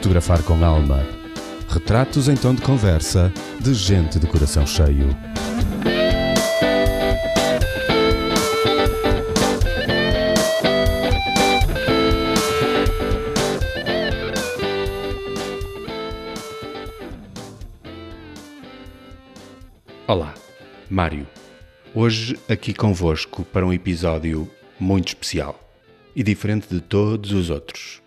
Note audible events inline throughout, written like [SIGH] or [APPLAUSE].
Fotografar com Alma. Retratos em tom de conversa de gente de coração cheio. Olá, Mário. Hoje aqui convosco para um episódio muito especial e diferente de todos os outros.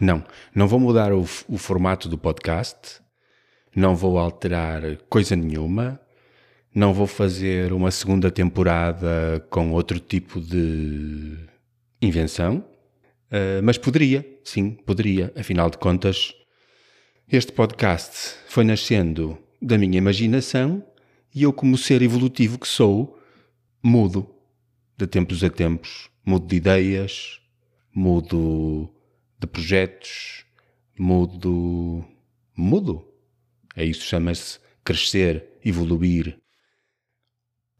Não, não vou mudar o, o formato do podcast, não vou alterar coisa nenhuma, não vou fazer uma segunda temporada com outro tipo de invenção, uh, mas poderia, sim, poderia. Afinal de contas, este podcast foi nascendo da minha imaginação e eu, como ser evolutivo que sou, mudo. De tempos a tempos, mudo de ideias, mudo de projetos, mudo. mudo. É isso chama-se crescer, evoluir.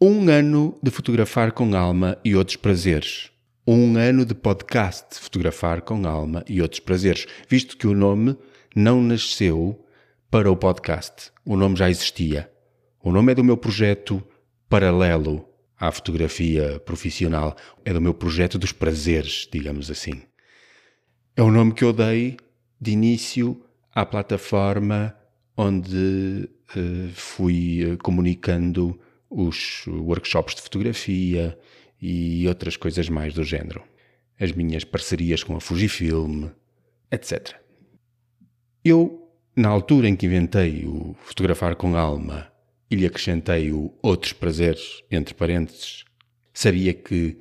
Um ano de fotografar com alma e outros prazeres. Um ano de podcast Fotografar com Alma e outros prazeres, visto que o nome não nasceu para o podcast. O nome já existia. O nome é do meu projeto paralelo à fotografia profissional. É do meu projeto dos prazeres, digamos assim. É o nome que eu dei de início à plataforma onde uh, fui uh, comunicando os workshops de fotografia e outras coisas mais do género. As minhas parcerias com a Fujifilm, etc. Eu, na altura em que inventei o Fotografar com Alma e lhe acrescentei o Outros Prazeres, entre parênteses, sabia que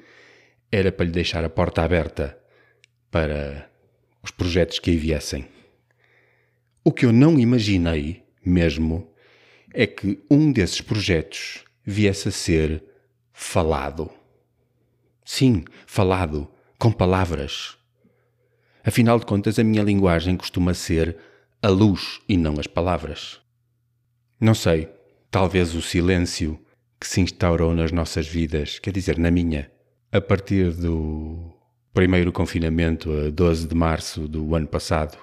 era para lhe deixar a porta aberta para os projetos que aí viessem. O que eu não imaginei, mesmo, é que um desses projetos viesse a ser falado. Sim, falado, com palavras. Afinal de contas, a minha linguagem costuma ser a luz e não as palavras. Não sei, talvez o silêncio que se instaurou nas nossas vidas, quer dizer, na minha, a partir do primeiro confinamento a 12 de março do ano passado,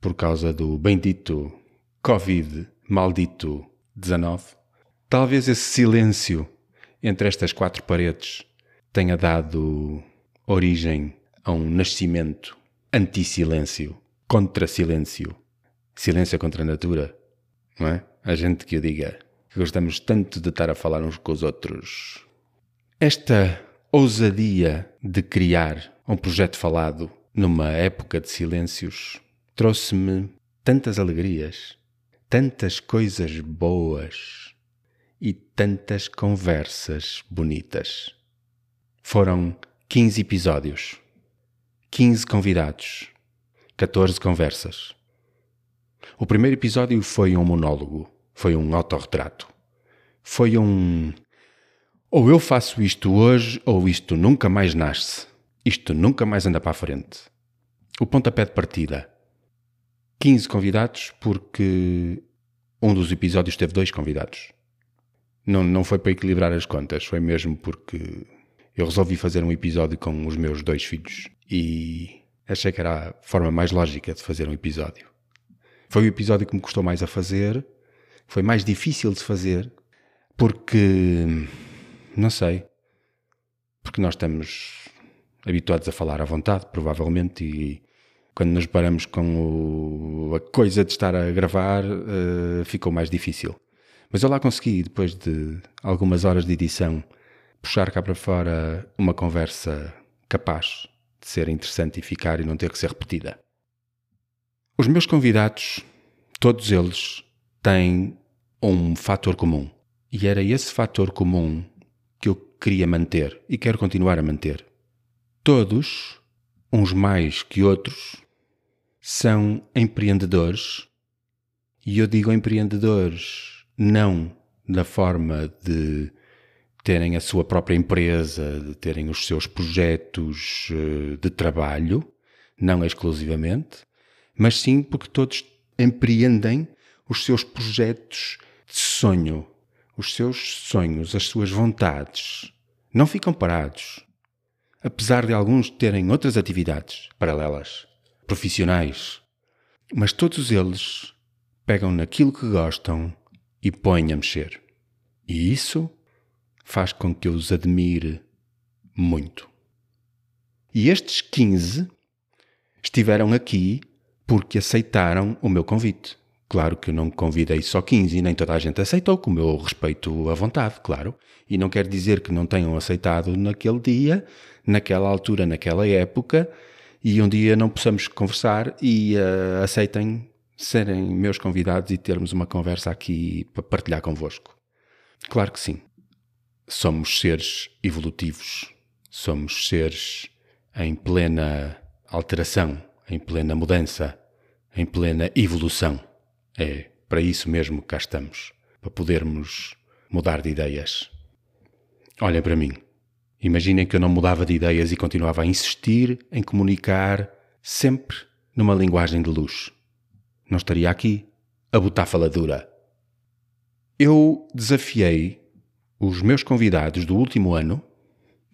por causa do bendito Covid maldito 19, talvez esse silêncio entre estas quatro paredes tenha dado origem a um nascimento anti-silêncio, contra-silêncio, silêncio contra a natura, não é? A gente que o diga, que gostamos tanto de estar a falar uns com os outros. Esta ousadia de criar um projeto falado numa época de silêncios trouxe-me tantas alegrias, tantas coisas boas e tantas conversas bonitas. Foram 15 episódios, 15 convidados, 14 conversas. O primeiro episódio foi um monólogo, foi um autorretrato. Foi um ou eu faço isto hoje, ou isto nunca mais nasce. Isto nunca mais anda para a frente. O pontapé de partida. 15 convidados, porque um dos episódios teve dois convidados. Não, não foi para equilibrar as contas, foi mesmo porque eu resolvi fazer um episódio com os meus dois filhos e achei que era a forma mais lógica de fazer um episódio. Foi o episódio que me custou mais a fazer, foi mais difícil de fazer, porque não sei. Porque nós estamos habituados a falar à vontade, provavelmente, e quando nos paramos com o, a coisa de estar a gravar, uh, ficou mais difícil. Mas eu lá consegui, depois de algumas horas de edição, puxar cá para fora uma conversa capaz de ser interessante e ficar e não ter que ser repetida. Os meus convidados, todos eles, têm um fator comum. E era esse fator comum queria manter e quero continuar a manter. Todos, uns mais que outros, são empreendedores. E eu digo empreendedores não da forma de terem a sua própria empresa, de terem os seus projetos eh, de trabalho, não exclusivamente, mas sim porque todos empreendem os seus projetos de sonho, os seus sonhos, as suas vontades, não ficam parados, apesar de alguns terem outras atividades paralelas, profissionais, Mas todos eles pegam naquilo que gostam e põem a mexer. E isso faz com que eu os admire muito. E estes 15 estiveram aqui porque aceitaram o meu convite. Claro que eu não convidei só 15 e nem toda a gente aceitou, como eu respeito a vontade, claro. E não quer dizer que não tenham aceitado naquele dia, naquela altura, naquela época, e um dia não possamos conversar e uh, aceitem serem meus convidados e termos uma conversa aqui para partilhar convosco. Claro que sim. Somos seres evolutivos, somos seres em plena alteração, em plena mudança, em plena evolução. É para isso mesmo que cá estamos, para podermos mudar de ideias. Olhem para mim. Imaginem que eu não mudava de ideias e continuava a insistir em comunicar sempre numa linguagem de luz. Não estaria aqui a botar faladura. Eu desafiei os meus convidados do último ano,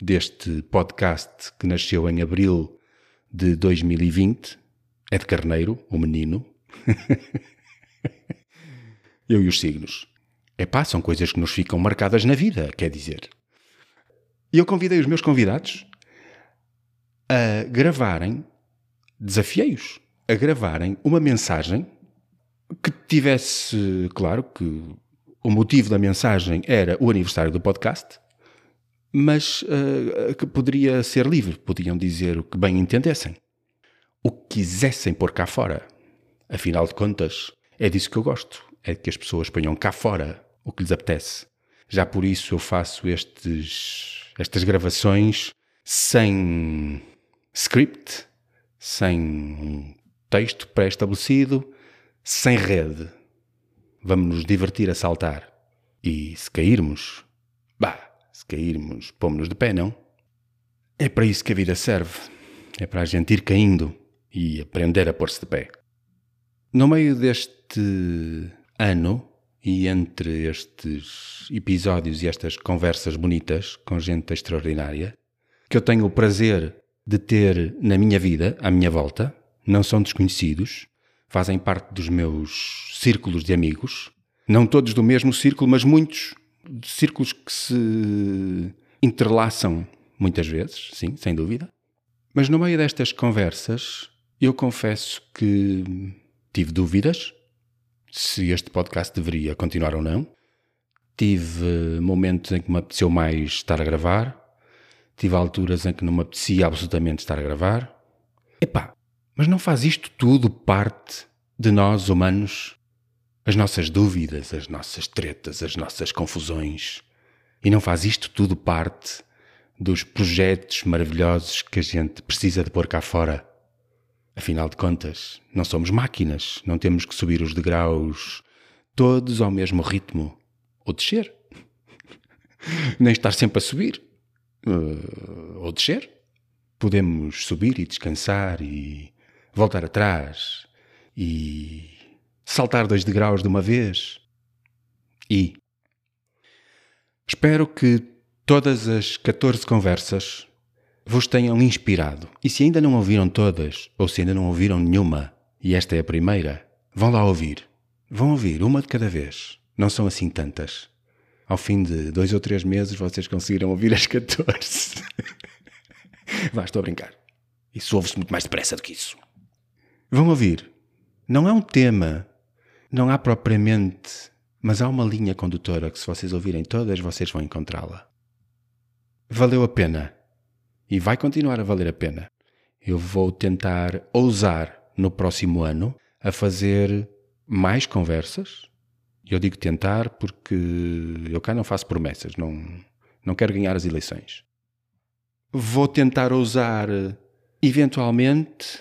deste podcast que nasceu em abril de 2020, é de Carneiro, o menino, [LAUGHS] [LAUGHS] Eu e os signos. Epá, são coisas que nos ficam marcadas na vida, quer dizer. E eu convidei os meus convidados a gravarem, desafiei-os a gravarem uma mensagem que tivesse, claro que o motivo da mensagem era o aniversário do podcast, mas uh, que poderia ser livre, podiam dizer o que bem entendessem, o que quisessem pôr cá fora. Afinal de contas, é disso que eu gosto. É que as pessoas ponham cá fora o que lhes apetece. Já por isso eu faço estes, estas gravações sem script, sem um texto pré-estabelecido, sem rede. Vamos nos divertir a saltar. E se cairmos, bah, se cairmos, pomos-nos de pé, não? É para isso que a vida serve. É para a gente ir caindo e aprender a pôr-se de pé. No meio deste ano e entre estes episódios e estas conversas bonitas com gente extraordinária, que eu tenho o prazer de ter na minha vida, à minha volta, não são desconhecidos, fazem parte dos meus círculos de amigos, não todos do mesmo círculo, mas muitos círculos que se entrelaçam muitas vezes, sim, sem dúvida. Mas no meio destas conversas, eu confesso que Tive dúvidas se este podcast deveria continuar ou não. Tive momentos em que me apeteceu mais estar a gravar. Tive alturas em que não me apetecia absolutamente estar a gravar. Epá, mas não faz isto tudo parte de nós humanos? As nossas dúvidas, as nossas tretas, as nossas confusões. E não faz isto tudo parte dos projetos maravilhosos que a gente precisa de pôr cá fora Afinal de contas, não somos máquinas, não temos que subir os degraus todos ao mesmo ritmo ou descer. [LAUGHS] Nem estar sempre a subir uh, ou descer. Podemos subir e descansar e voltar atrás e saltar dois degraus de uma vez. E espero que todas as 14 conversas vos tenham inspirado. E se ainda não ouviram todas, ou se ainda não ouviram nenhuma, e esta é a primeira, vão lá ouvir. Vão ouvir uma de cada vez. Não são assim tantas. Ao fim de dois ou três meses vocês conseguiram ouvir as 14. [LAUGHS] Vá, estou a brincar. Isso ouve-se muito mais depressa do que isso. Vão ouvir. Não é um tema, não há propriamente, mas há uma linha condutora que, se vocês ouvirem todas, vocês vão encontrá-la. Valeu a pena e vai continuar a valer a pena. Eu vou tentar ousar no próximo ano a fazer mais conversas. Eu digo tentar porque eu cá não faço promessas, não, não quero ganhar as eleições. Vou tentar ousar, eventualmente,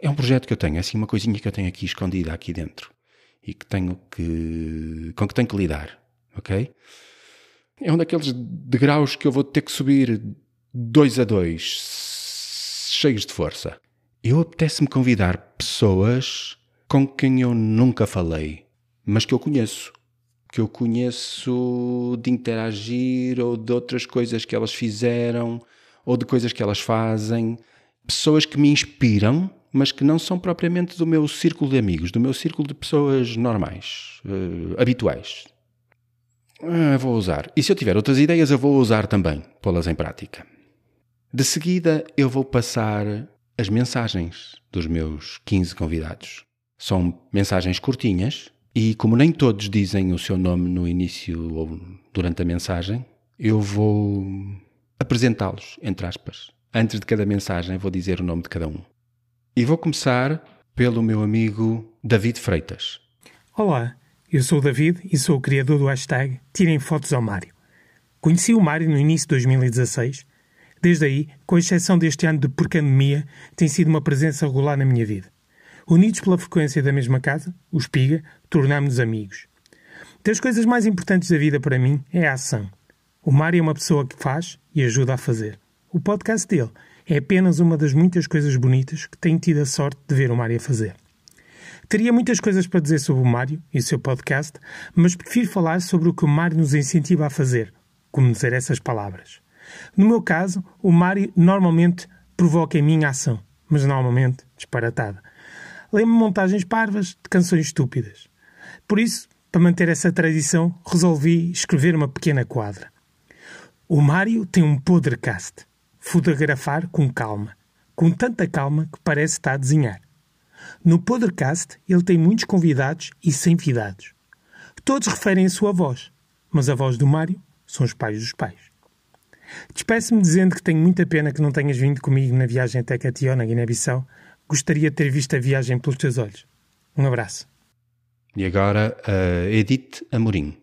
é um projeto que eu tenho, é assim uma coisinha que eu tenho aqui escondida aqui dentro e que tenho que com que tenho que lidar, ok? É um daqueles degraus que eu vou ter que subir dois a dois, cheios de força. Eu apetece-me convidar pessoas com quem eu nunca falei, mas que eu conheço. Que eu conheço de interagir ou de outras coisas que elas fizeram ou de coisas que elas fazem. Pessoas que me inspiram mas que não são propriamente do meu círculo de amigos, do meu círculo de pessoas normais, uh, habituais. Uh, vou usar. E se eu tiver outras ideias, eu vou usar também, pô-las em prática. De seguida, eu vou passar as mensagens dos meus 15 convidados. São mensagens curtinhas e, como nem todos dizem o seu nome no início ou durante a mensagem, eu vou apresentá-los, entre aspas. Antes de cada mensagem, vou dizer o nome de cada um. E vou começar pelo meu amigo David Freitas. Olá, eu sou o David e sou o criador do hashtag Tirem Fotos ao Mário. Conheci o Mário no início de 2016. Desde aí, com exceção deste ano de porcandemia, tem sido uma presença regular na minha vida. Unidos pela frequência da mesma casa, o Espiga, tornámos-nos amigos. Das coisas mais importantes da vida para mim é a ação. O Mário é uma pessoa que faz e ajuda a fazer. O podcast dele é apenas uma das muitas coisas bonitas que tenho tido a sorte de ver o Mário fazer. Teria muitas coisas para dizer sobre o Mário e o seu podcast, mas prefiro falar sobre o que o Mário nos incentiva a fazer, como dizer essas palavras. No meu caso, o Mário normalmente provoca em mim a ação, mas normalmente disparatada. Lembro montagens parvas de canções estúpidas. Por isso, para manter essa tradição, resolvi escrever uma pequena quadra. O Mário tem um podcast. Fotografar com calma. Com tanta calma que parece estar a desenhar. No podcast, ele tem muitos convidados e sem vidados. Todos referem a sua voz, mas a voz do Mário são os pais dos pais. Despeço-me dizendo que tenho muita pena que não tenhas vindo comigo na viagem até Catió, na Guiné-Bissau. Gostaria de ter visto a viagem pelos teus olhos. Um abraço. E agora, a Edith Amorim.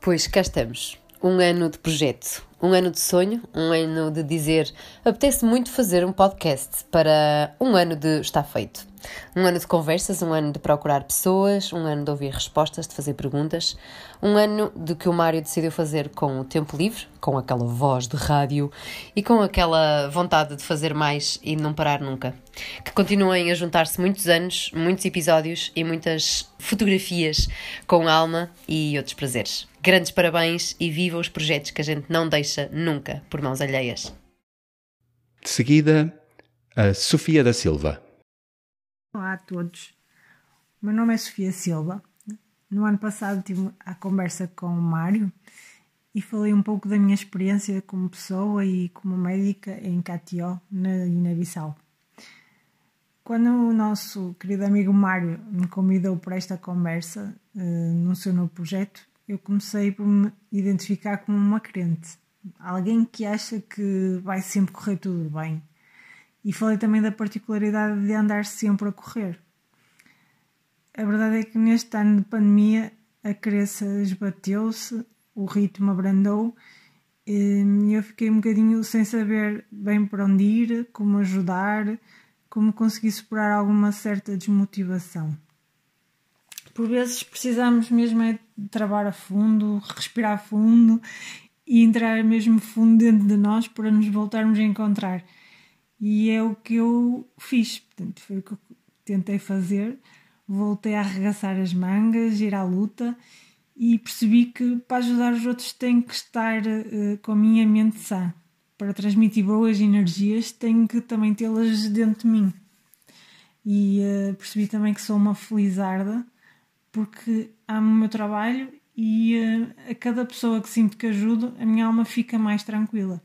Pois cá estamos um ano de projeto, um ano de sonho, um ano de dizer apetece muito fazer um podcast para um ano de está feito. Um ano de conversas, um ano de procurar pessoas, um ano de ouvir respostas, de fazer perguntas, um ano de que o Mário decidiu fazer com o tempo livre, com aquela voz de rádio e com aquela vontade de fazer mais e não parar nunca. Que continuem a juntar-se muitos anos, muitos episódios e muitas fotografias com alma e outros prazeres. Grandes parabéns e viva os projetos que a gente não deixa nunca por mãos alheias. De seguida, a Sofia da Silva. Olá a todos. O meu nome é Sofia Silva. No ano passado tive a conversa com o Mário e falei um pouco da minha experiência como pessoa e como médica em Catió, na Guiné-Bissau. Quando o nosso querido amigo Mário me convidou para esta conversa uh, no seu novo projeto, eu comecei por me identificar como uma crente, alguém que acha que vai sempre correr tudo bem e falei também da particularidade de andar sempre a correr. A verdade é que neste ano de pandemia a crença esbateu-se, o ritmo abrandou e eu fiquei um bocadinho sem saber bem para onde ir, como ajudar, como conseguir superar alguma certa desmotivação. Por vezes precisamos mesmo é trabalhar a fundo, respirar fundo e entrar mesmo fundo dentro de nós para nos voltarmos a encontrar. E é o que eu fiz, portanto, foi o que eu tentei fazer. Voltei a arregaçar as mangas, ir à luta e percebi que para ajudar os outros tenho que estar uh, com a minha mente sã. Para transmitir boas energias, tenho que também tê-las dentro de mim. E uh, percebi também que sou uma felizarda porque amo o meu trabalho e uh, a cada pessoa que sinto que ajudo, a minha alma fica mais tranquila.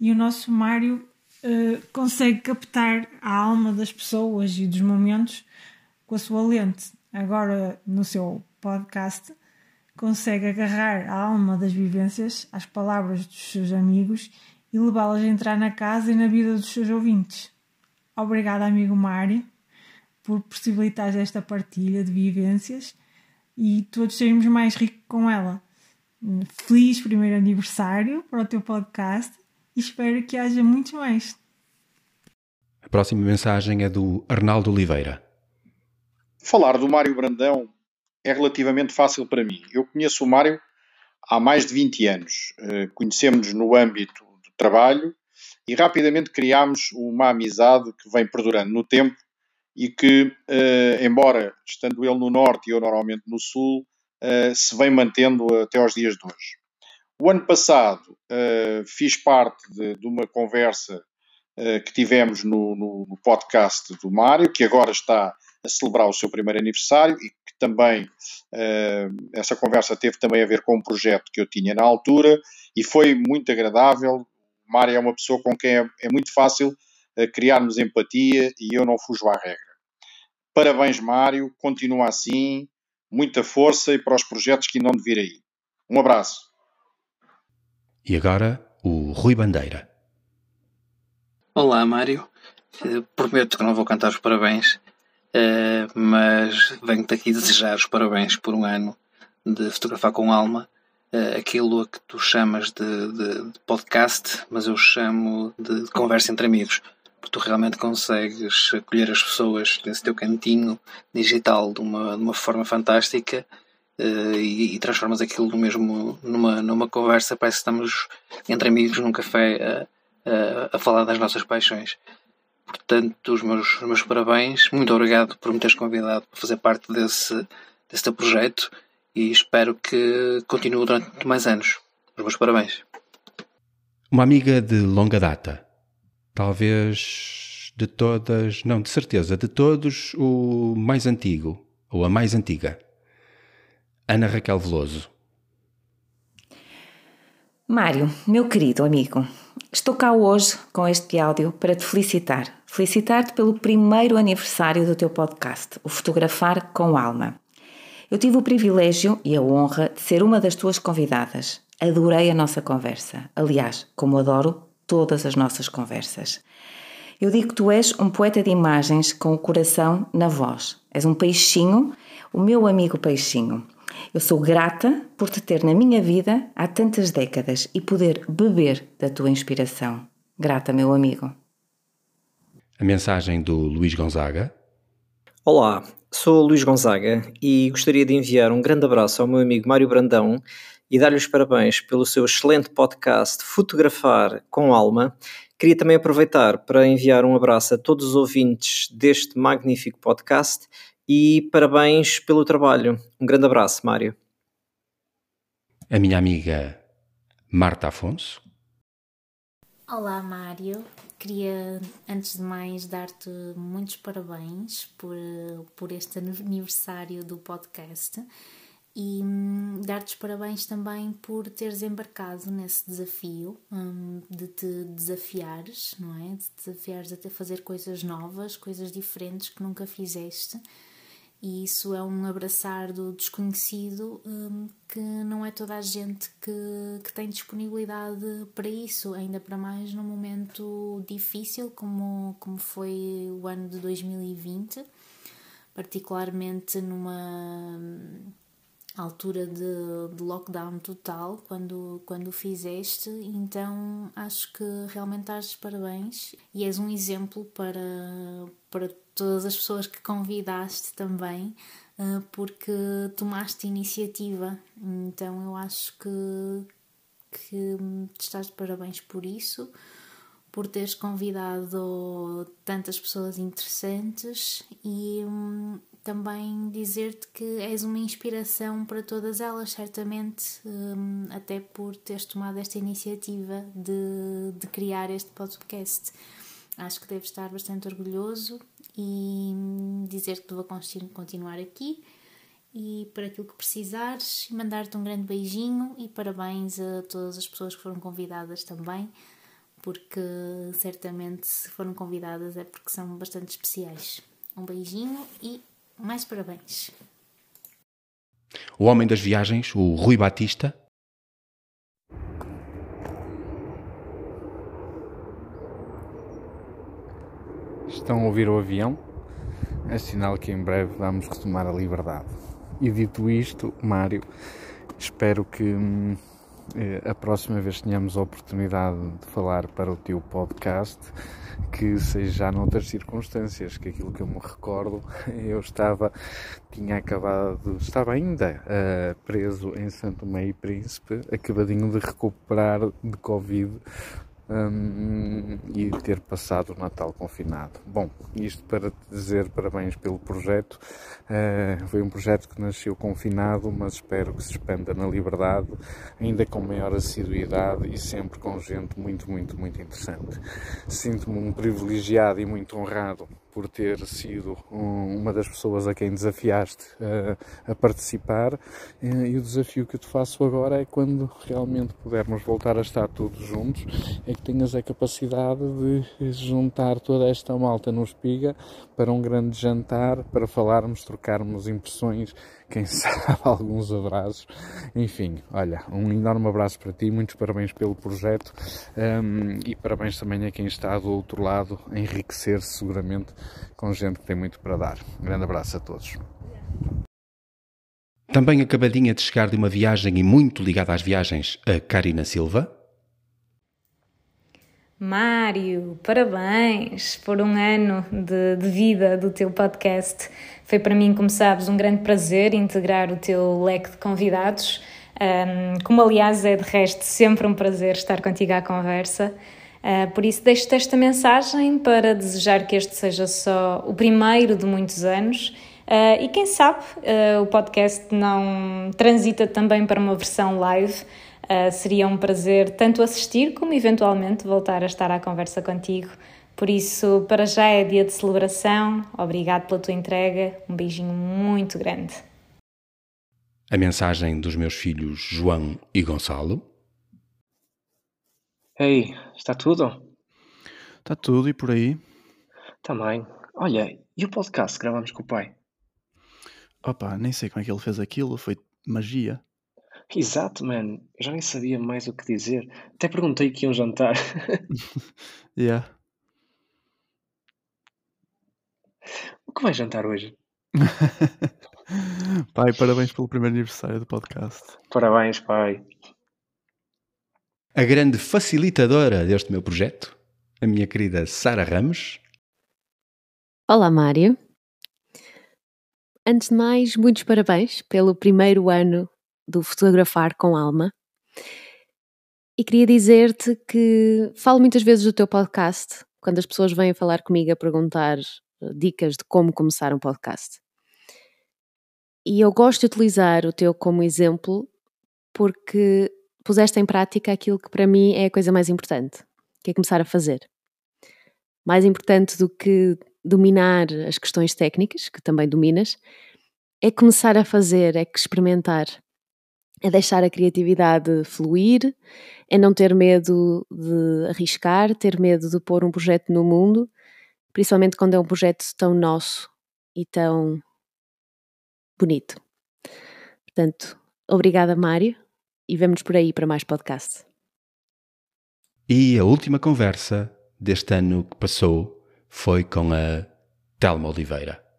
E o nosso Mário uh, consegue captar a alma das pessoas e dos momentos com a sua lente. Agora, no seu podcast, consegue agarrar a alma das vivências às palavras dos seus amigos e levá-las a entrar na casa e na vida dos seus ouvintes. Obrigada, amigo Mário, por possibilitar esta partilha de vivências e todos sermos mais ricos com ela. Feliz primeiro aniversário para o teu podcast espero que haja muitos mais. A próxima mensagem é do Arnaldo Oliveira. Falar do Mário Brandão é relativamente fácil para mim. Eu conheço o Mário há mais de 20 anos. Eh, conhecemos-nos no âmbito do trabalho e rapidamente criámos uma amizade que vem perdurando no tempo e que, eh, embora estando ele no norte e eu normalmente no sul, eh, se vem mantendo até aos dias de hoje. O ano passado uh, fiz parte de, de, uma conversa que tivemos no, no, no, podcast do Mário, que agora está a celebrar o seu primeiro aniversário e que também essa conversa teve também a ver com um projeto que eu tinha na altura e foi muito agradável. Mário é uma pessoa com quem é, é muito fácil criarmos empatia e eu não fujo à regra. Parabéns, Mário, continua assim, muita força e para os projetos que ainda vão vir aí. Um abraço. E agora, o Rui Bandeira. Olá, Mário. Eh, prometo que não vou cantar os parabéns, eh, mas venho-te aqui desejar os parabéns por um ano de fotografar com alma, eh, aquilo a que tu chamas de, de, de podcast, mas eu chamo de, conversa entre amigos porque tu realmente consegues acolher as pessoas nesse teu cantinho digital de uma, de uma forma fantástica uh, e, e, transformas aquilo mesmo, numa, numa conversa, parece que estamos entre amigos num café a, a, a falar das nossas paixões. Portanto, os meus, os meus parabéns, muito obrigado por me teres convidado para fazer parte desse, desse teu projeto e espero que continue durante mais anos. Os meus parabéns. Uma amiga de longa data, talvez de todas, não, de certeza, de todos, o mais antigo, ou a mais antiga. Ana Raquel Veloso. Mário, meu querido amigo, estou cá hoje com este áudio para te felicitar. Felicitar-te pelo primeiro aniversário do teu podcast, o Fotografar com Alma. Eu tive o privilégio e a honra de ser uma das tuas convidadas. Adorei a nossa conversa. Aliás, como adoro todas as nossas conversas. Eu digo que tu és um poeta de imagens com o coração na voz. És um peixinho, o meu amigo peixinho. Eu sou grata por te ter na minha vida há tantas décadas e poder beber da tua inspiração. Grata, meu amigo. A mensagem do Luís Gonzaga. Olá, sou o Luís Gonzaga e gostaria de enviar um grande abraço ao meu amigo Mário Brandão e dar-lhe os parabéns pelo seu excelente podcast Fotografar com Alma. Queria também aproveitar para enviar um abraço a todos os ouvintes deste magnífico podcast e parabéns pelo trabalho. Um grande abraço, Mário. A minha amiga Marta Afonso. Olá, Mário. Queria, antes de mais, dar-te muitos parabéns por, por este aniversário do podcast e hum, dar-te os parabéns também por teres embarcado nesse desafio hum, de te desafiares, não é? De te desafiares a fazer coisas novas, coisas diferentes que nunca fizeste. E isso é um abraçar do desconhecido hum, que não é toda a gente que, que tem disponibilidade para isso, ainda para mais num momento difícil como, como foi o ano de 2020, particularmente numa altura de, de, lockdown total quando, quando fizeste, então acho que realmente estás parabéns e és um exemplo para, para todas as pessoas que convidaste também, eh, porque tomaste iniciativa. Então eu acho que, que estás de parabéns por isso, por teres convidado tantas pessoas interessantes e hum, também dizer-te que és uma inspiração para todas elas, certamente, um, até por teres tomado esta iniciativa de, de criar este podcast. Acho que deves estar bastante orgulhoso e dizer que vou continuar aqui e para aquilo que precisares mandar-te um grande beijinho e parabéns a todas as pessoas que foram convidadas também, porque certamente se foram convidadas é porque são bastante especiais. Um beijinho e mais parabéns. O homem das viagens, o Rui Batista. Estão a ouvir o avião? É sinal que em breve vamos retomar a liberdade. E dito isto, Mário, espero que hum, eh, a próxima vez tenhamos a oportunidade de falar para o teu podcast, que seja noutras circunstâncias, que aquilo que eu me recordo, [LAUGHS] eu estava, tinha acabado, estava ainda uh, preso em Santo Meio Príncipe, acabadinho de recuperar de Covid, um, e ter passado o Natal confinado. Bom, isto para te dizer parabéns pelo projeto. Uh, foi um projeto que nasceu confinado, mas espero que se expanda na liberdade, ainda com maior assiduidade e sempre com gente muito, muito, muito interessante. Sinto-me um privilegiado e muito honrado por ter sido uma das pessoas a quem desafiaste a, a participar. E o desafio que eu te faço agora é quando realmente pudermos voltar a estar todos juntos, é que tenhas a capacidade de juntar toda esta malta no espiga para um grande jantar, para falarmos, trocarmos impressões quem [LAUGHS] sabe alguns abraços. Enfim, olha, um enorme abraço para ti, muitos parabéns pelo projeto um, e parabéns também a quem está do outro lado a enriquecer-se seguramente com gente que tem muito para dar. Um grande abraço a todos. Também acabadinha de chegar de uma viagem e muito ligada às viagens, a Karina Silva. Mário, parabéns por um ano de, de, vida do teu podcast. Foi para mim, como sabes, um grande prazer integrar o teu leque de convidados. Um, como, aliás, é de resto sempre um prazer estar contigo à conversa. Uh, por isso, deixo-te esta mensagem para desejar que este seja só o primeiro de muitos anos. Uh, e quem sabe uh, o podcast não transita também para uma versão live. Uh, seria um prazer tanto assistir como eventualmente voltar a estar à conversa contigo. Por isso, para já é dia de celebração. Obrigado pela tua entrega. Um beijinho muito grande. A mensagem dos meus filhos João e Gonçalo. Ei, está tudo? Está tudo e por aí? Também. Olha, e o podcast que gravamos com o pai? Opa, nem sei como é que ele fez aquilo, foi magia. Exato, man. Eu já nem sabia mais o que dizer. Até perguntei que iam jantar. [LAUGHS] yeah. O que vai jantar hoje? [LAUGHS] pai, parabéns pelo primeiro aniversário do podcast. Parabéns, pai. A grande facilitadora deste meu projeto, a minha querida Sara Ramos. Olá, Mário. Antes de mais, muitos parabéns pelo primeiro ano do Fotografar com Alma. E queria dizer-te que falo muitas vezes do teu podcast, quando as pessoas vêm falar comigo a perguntar eh, dicas de como começar um podcast. E eu gosto de utilizar o teu como exemplo porque puseste em prática aquilo que para mim é a coisa mais importante, que é começar a fazer. Mais importante do que dominar as questões técnicas, que também dominas, é começar a fazer, é experimentar é deixar a criatividade fluir, é não ter medo de arriscar, ter medo de pôr um projeto no mundo, principalmente quando é um projeto tão nosso e tão bonito. Portanto, obrigada, Mário, e vemos por aí para mais podcast. E a última conversa deste ano que passou foi com a Telma Oliveira.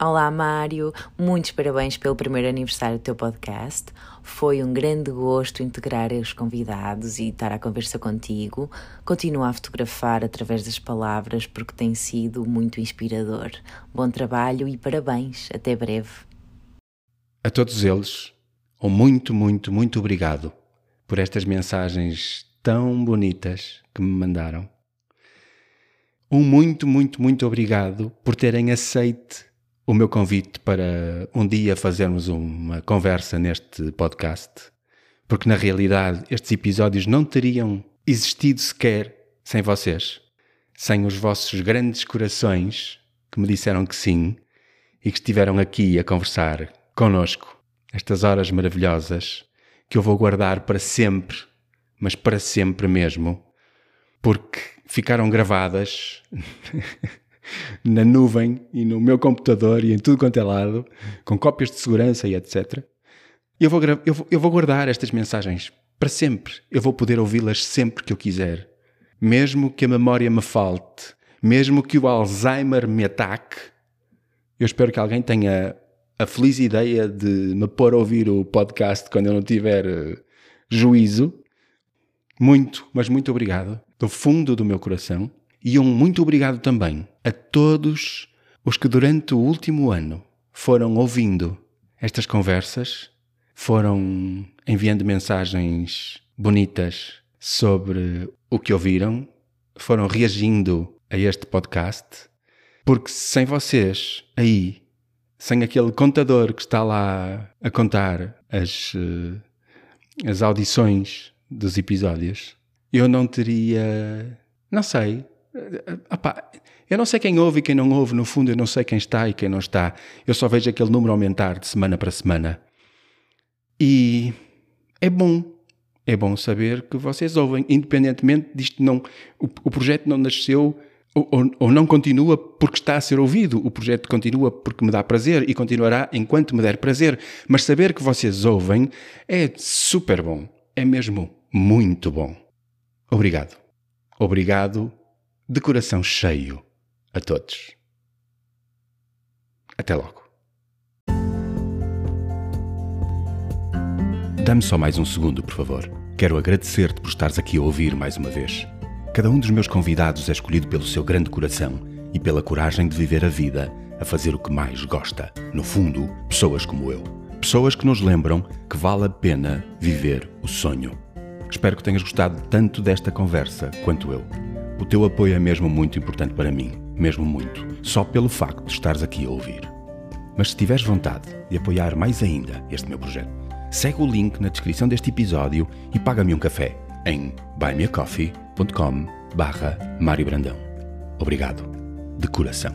Olá, Mário. Muitos parabéns pelo primeiro aniversário do teu podcast. Foi um grande gosto integrar os convidados e estar à conversa contigo. Continua a fotografar através das palavras porque tem sido muito inspirador. Bom trabalho e parabéns. Até breve. A todos eles, um muito, muito, muito obrigado por estas mensagens tão bonitas que me mandaram. Um muito, muito, muito obrigado por terem aceite o meu convite para um dia fazermos uma conversa neste podcast, porque na realidade estes episódios não teriam existido sequer sem vocês, sem os vossos grandes corações que me disseram que sim e que estiveram aqui a conversar conosco estas horas maravilhosas que eu vou guardar para sempre, mas para sempre mesmo, porque ficaram gravadas [LAUGHS] na nuvem e no meu computador e em tudo quanto é lado, com cópias de segurança e etc. Eu vou, eu vou, eu vou guardar estas mensagens para sempre. Eu vou poder ouvi-las sempre que eu quiser. Mesmo que a memória me falte, mesmo que o Alzheimer me ataque, eu espero que alguém tenha a feliz ideia de me pôr a ouvir o podcast quando eu não tiver uh, juízo. Muito, mas muito obrigado, do fundo do meu coração. E um muito obrigado também a todos os que durante o último ano foram ouvindo estas conversas, foram enviando mensagens bonitas sobre o que ouviram, foram reagindo a este podcast, porque sem vocês aí, sem aquele contador que está lá a contar as, eh, as audições dos episódios, eu não teria. Não sei. Epá, eu não sei quem ouve e quem não ouve, no fundo eu não sei quem está e quem não está. Eu só vejo aquele número aumentar de semana para semana. E é bom. É bom saber que vocês ouvem, independentemente disto não. O, o projeto não nasceu ou, ou, ou, não continua porque está a ser ouvido. O projeto continua porque me dá prazer e continuará enquanto me der prazer. Mas saber que vocês ouvem é super bom. É mesmo muito bom. Obrigado. Obrigado de coração cheio a todos. Até logo. Dá-me só mais um segundo, por favor. Quero agradecer-te por estares aqui a ouvir mais uma vez. Cada um dos meus convidados é escolhido pelo seu grande coração e pela coragem de viver a vida a fazer o que mais gosta. No fundo, pessoas como eu. Pessoas que nos lembram que vale a pena viver o sonho. Espero que tenhas gostado tanto desta conversa quanto eu. O teu apoio é mesmo muito importante para mim, mesmo muito, só pelo facto de estares aqui a ouvir. Mas se tiveres vontade de apoiar mais ainda este meu projeto, segue o link na descrição deste episódio e paga-me um café em buymeacoffee.com barra Mário Brandão. Obrigado, de coração.